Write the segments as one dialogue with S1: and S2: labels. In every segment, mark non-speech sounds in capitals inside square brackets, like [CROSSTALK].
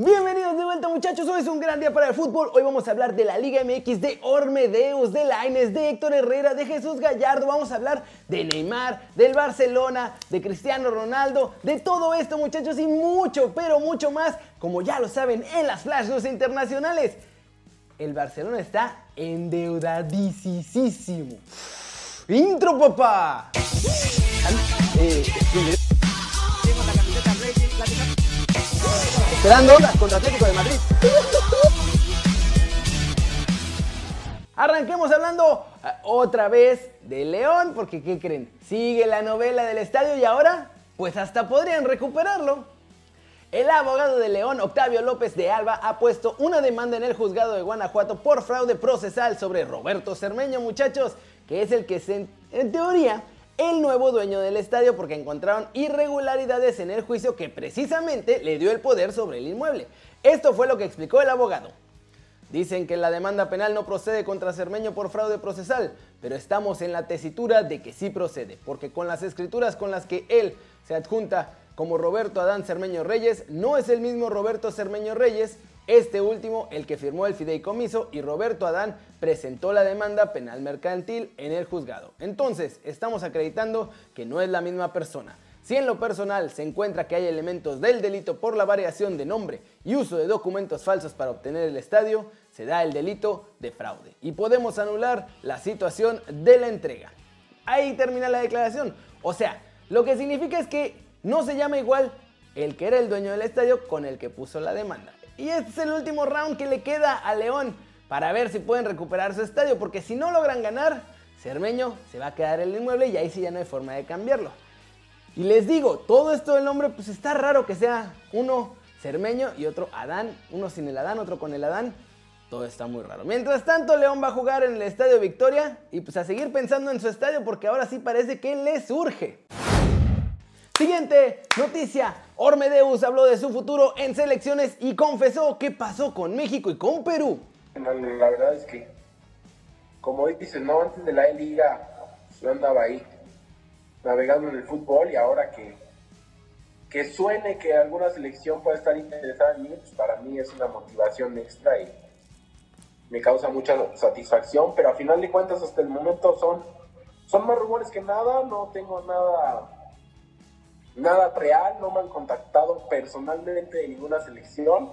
S1: Bienvenidos de vuelta muchachos, hoy es un gran día para el fútbol. Hoy vamos a hablar de la Liga MX, de Ormedeus, de Laines, de Héctor Herrera, de Jesús Gallardo. Vamos a hablar de Neymar, del Barcelona, de Cristiano Ronaldo, de todo esto muchachos y mucho, pero mucho más, como ya lo saben en las flash news internacionales. El Barcelona está endeudadísimo. Intro papá. Eh, Esperando contra Atlético de Madrid. Arranquemos hablando eh, otra vez de León, porque ¿qué creen? Sigue la novela del estadio y ahora, pues hasta podrían recuperarlo. El abogado de León, Octavio López de Alba, ha puesto una demanda en el juzgado de Guanajuato por fraude procesal sobre Roberto Cermeño, muchachos, que es el que se, en teoría el nuevo dueño del estadio porque encontraron irregularidades en el juicio que precisamente le dio el poder sobre el inmueble. Esto fue lo que explicó el abogado. Dicen que la demanda penal no procede contra Cermeño por fraude procesal, pero estamos en la tesitura de que sí procede, porque con las escrituras con las que él se adjunta como Roberto Adán Cermeño Reyes, no es el mismo Roberto Cermeño Reyes este último, el que firmó el fideicomiso, y Roberto Adán presentó la demanda penal mercantil en el juzgado. Entonces, estamos acreditando que no es la misma persona. Si en lo personal se encuentra que hay elementos del delito por la variación de nombre y uso de documentos falsos para obtener el estadio, se da el delito de fraude y podemos anular la situación de la entrega. Ahí termina la declaración. O sea, lo que significa es que no se llama igual el que era el dueño del estadio con el que puso la demanda. Y este es el último round que le queda a León para ver si pueden recuperar su estadio, porque si no logran ganar, Cermeño se va a quedar el inmueble y ahí sí ya no hay forma de cambiarlo. Y les digo, todo esto del nombre, pues está raro que sea uno Cermeño y otro Adán, uno sin el Adán, otro con el Adán. Todo está muy raro. Mientras tanto, León va a jugar en el Estadio Victoria y pues a seguir pensando en su estadio porque ahora sí parece que le surge. Siguiente noticia. Ormedeus habló de su futuro en selecciones y confesó qué pasó con México y con Perú.
S2: La, verdad es que, como dicen, no, antes de la liga yo andaba ahí navegando en el fútbol y ahora que, que suene que alguna selección pueda estar interesada en mí, pues para mí es una motivación extra y me causa mucha satisfacción, pero a final de cuentas hasta el momento son, son más rumores que nada, no tengo nada nada real, no me han contactado personalmente de ninguna selección,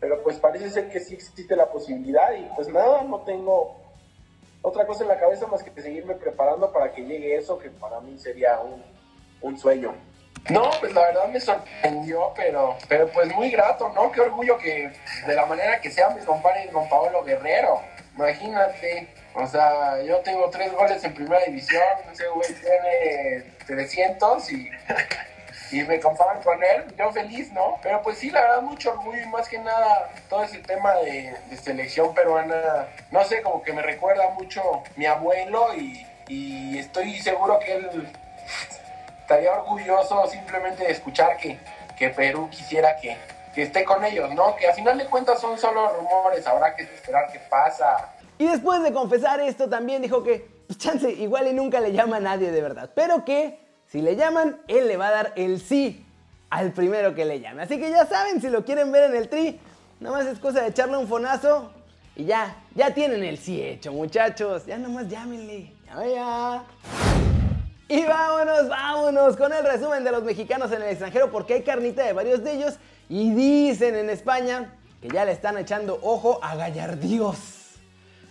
S2: pero pues parece ser que sí existe la posibilidad y pues nada, no tengo otra cosa en la cabeza más que seguirme preparando para que llegue eso, que para mí sería un, sueño. No, pues la verdad me sorprendió, pero, pero pues muy grato, ¿no? Qué orgullo que de la manera que sea me compare con Paolo Guerrero. Imagínate, o sea, yo tengo tres goles en primera división, ese güey tiene 300 y y me comparan con él, yo feliz, ¿no? Pero pues sí, la verdad, mucho orgullo y más que nada todo ese tema de, selección peruana, no sé, como que me recuerda mucho mi abuelo y, estoy seguro que él estaría orgulloso simplemente de escuchar que, que Perú quisiera que, que esté con ellos, ¿no? Que a final de cuentas son solo rumores, habrá que esperar qué pasa.
S1: Y después de confesar esto también dijo que, pues chance, igual y nunca le llama a nadie de verdad, pero que si le llaman, él le va a dar el sí al primero que le llame. Así que ya saben, si lo quieren ver en el tri, nada más es cosa de echarle un fonazo y ya, ya tienen el sí hecho, muchachos. Ya nada más llámenle. Ya, ya. Y vámonos, vámonos con el resumen de los mexicanos en el extranjero porque hay carnita de varios de ellos y dicen en España que ya le están echando ojo a Gallardíos.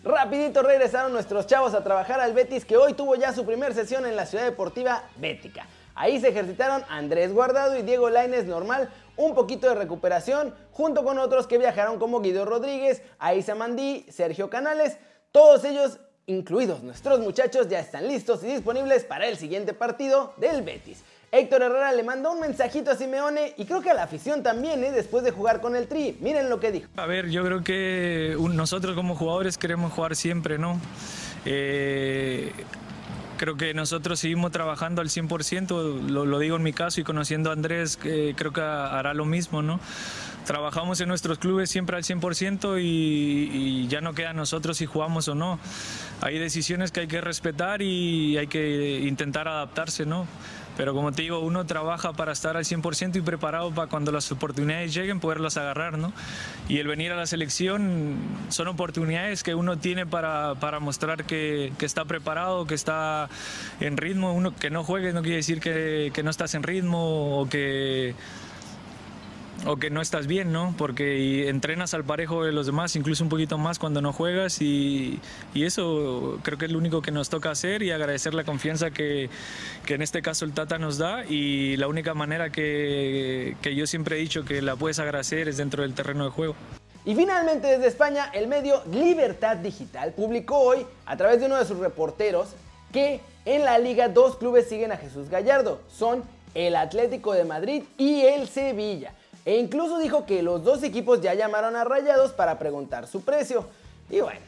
S1: Rapidito regresaron nuestros chavos a trabajar al Betis que hoy tuvo ya su primera sesión en la ciudad deportiva Bética. Ahí se ejercitaron Andrés Guardado y Diego Laines normal, un poquito de recuperación, junto con otros que viajaron como Guido Rodríguez, Aisa Mandí, Sergio Canales, todos ellos, incluidos nuestros muchachos, ya están listos y disponibles para el siguiente partido del Betis. Héctor Herrera le mandó un mensajito a Simeone y creo que a la afición también, ¿eh? después de jugar con el Tri. Miren lo que dijo.
S3: A ver, yo creo que nosotros como jugadores queremos jugar siempre, ¿no? Eh, creo que nosotros seguimos trabajando al 100%, lo, lo, digo en mi caso y conociendo a Andrés, creo que hará lo mismo, ¿no? Trabajamos en nuestros clubes siempre al 100% y, y ya no queda a nosotros si jugamos o no. Hay decisiones que hay que respetar y hay que intentar adaptarse, ¿no? Pero como te digo, uno trabaja para estar al 100% y preparado para cuando las oportunidades lleguen poderlas agarrar, ¿no? Y el venir a la selección son oportunidades que uno tiene para, para mostrar que, que, está preparado, que está en ritmo. Uno que no juegue no quiere decir que, que no estás en ritmo o que o que no estás bien, ¿no? Porque entrenas al parejo de los demás, incluso un poquito más cuando no juegas y, y, eso creo que es lo único que nos toca hacer y agradecer la confianza que, que en este caso el Tata nos da y la única manera que, que yo siempre he dicho que la puedes agradecer es dentro del terreno de juego.
S1: Y finalmente desde España, el medio Libertad Digital publicó hoy, a través de uno de sus reporteros, que en la liga dos clubes siguen a Jesús Gallardo. Son el Atlético de Madrid y el Sevilla. E incluso dijo que los dos equipos ya llamaron a Rayados para preguntar su precio. Y bueno,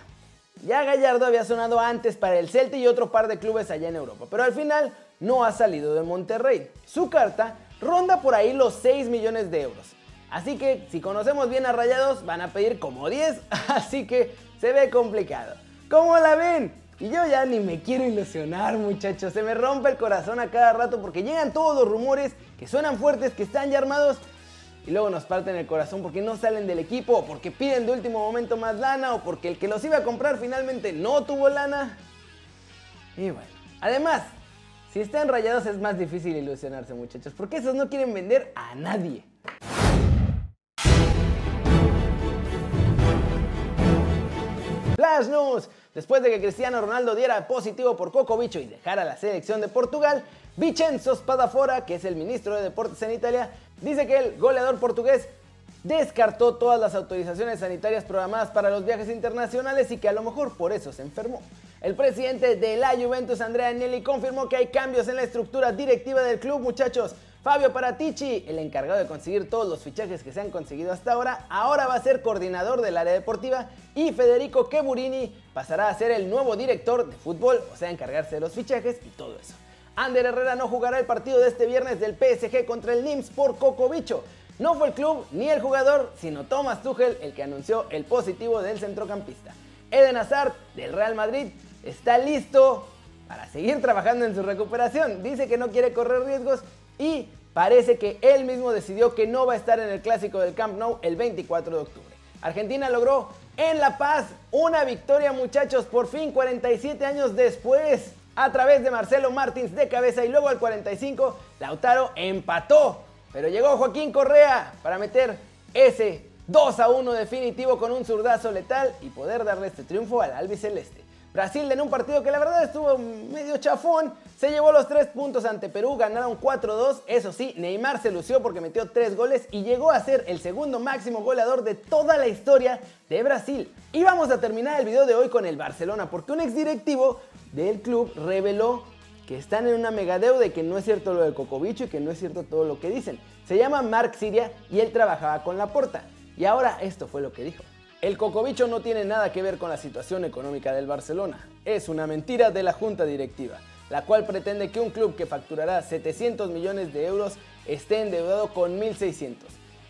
S1: ya Gallardo había sonado antes para el Celta y otro par de clubes allá en Europa, pero al final no ha salido de Monterrey. Su carta ronda por ahí los 6 millones de euros. Así que si conocemos bien a Rayados van a pedir como 10, [LAUGHS] así que se ve complicado. ¿Cómo la ven? Y yo ya ni me quiero ilusionar muchachos, se me rompe el corazón a cada rato porque llegan todos los rumores que suenan fuertes, que están ya armados y luego nos parten el corazón porque no salen del equipo, o porque piden de último momento más lana, o porque el que los iba a comprar finalmente no tuvo lana. Y bueno, además, si están rayados es más difícil ilusionarse muchachos, porque esos no quieren vender a nadie. Flash News. Después de que Cristiano Ronaldo diera positivo por Coco Bicho y dejara la selección de Portugal, Vincenzo Spadafora, que es el ministro de Deportes en Italia, dice que el goleador portugués descartó todas las autorizaciones sanitarias programadas para los viajes internacionales y que a lo mejor por eso se enfermó. El presidente de la Juventus, Andrea Agnelli, confirmó que hay cambios en la estructura directiva del club, muchachos. Fabio Paratici, el encargado de conseguir todos los fichajes que se han conseguido hasta ahora, ahora va a ser coordinador del área deportiva y Federico Keburini pasará a ser el nuevo director de fútbol, o sea, encargarse de los fichajes y todo eso. Ander Herrera no jugará el partido de este viernes del PSG contra el Nims por Coco Bicho. No fue el club ni el jugador, sino Thomas Tuchel el que anunció el positivo del centrocampista. Eden Hazard del Real Madrid está listo para seguir trabajando en su recuperación. Dice que no quiere correr riesgos y parece que él mismo decidió que no va a estar en el clásico del Camp Nou el 24 de octubre. Argentina logró en La Paz una victoria muchachos por fin 47 años después a través de Marcelo Martins de cabeza y luego al 45 Lautaro empató. Pero llegó Joaquín Correa para meter ese 2 a 1 definitivo con un zurdazo letal y poder darle este triunfo al albiceleste. Brasil en un partido que la verdad estuvo medio chafón, se llevó los 3 puntos ante Perú, ganaron 4-2, eso sí, Neymar se lució porque metió 3 goles y llegó a ser el segundo máximo goleador de toda la historia de Brasil. Y vamos a terminar el video de hoy con el Barcelona, porque un exdirectivo del club reveló que están en una mega deuda y que no es cierto lo de Cocobicho y que no es cierto todo lo que dicen. Se llama Mark Siria y él trabajaba con la porta. Y ahora esto fue lo que dijo. El Cocobicho no tiene nada que ver con la situación económica del Barcelona. Es una mentira de la junta directiva, la cual pretende que un club que facturará 700 millones de euros esté endeudado con 1.600.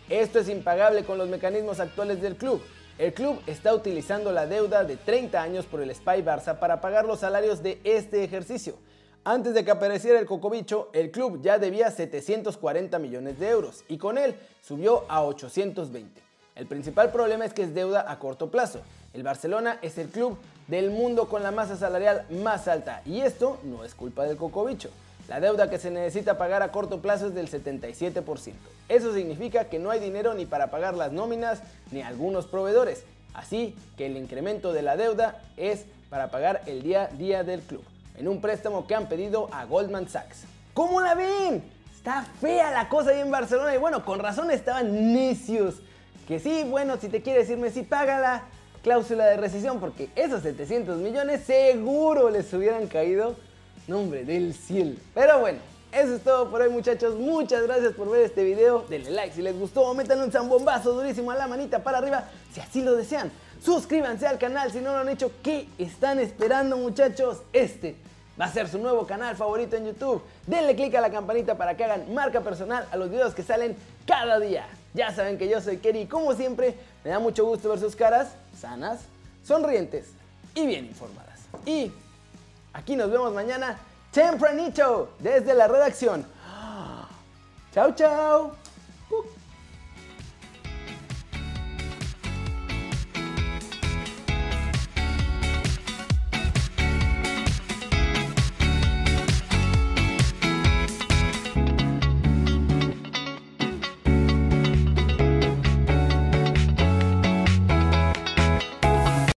S1: Esto es impagable con los mecanismos actuales del club. El club está utilizando la deuda de 30 años por el Spy Barça para pagar los salarios de este ejercicio. Antes de que apareciera el cocobicho, el club ya debía 740 millones de euros y con él subió a 820. El principal problema es que es deuda a corto plazo. El Barcelona es el club del mundo con la masa salarial más alta y esto no es culpa del cocobicho. La deuda que se necesita pagar a corto plazo es del 77%. Eso significa que no hay dinero ni para pagar las nóminas ni algunos proveedores. Así que el incremento de la deuda es para pagar el día a día del club, en un préstamo que han pedido a Goldman Sachs. ¿Cómo la ven? Está fea la cosa ahí en Barcelona y bueno, con razón estaban necios. Que sí, bueno, si te quiere decirme sí, paga la cláusula de rescisión porque esos 700 millones seguro les hubieran caído Nombre del cielo. Pero bueno, eso es todo por hoy muchachos. Muchas gracias por ver este video. Denle like si les gustó. Métanle un zambombazo durísimo a la manita para arriba si así lo desean. Suscríbanse al canal si no lo han hecho. ¿Qué están esperando muchachos? Este va a ser su nuevo canal favorito en YouTube. Denle click a la campanita para que hagan marca personal a los videos que salen cada día. Ya saben que yo soy Kerry y como siempre me da mucho gusto ver sus caras sanas, sonrientes y bien informadas. Y Aquí nos vemos mañana tempranito desde la redacción. Chao, chao.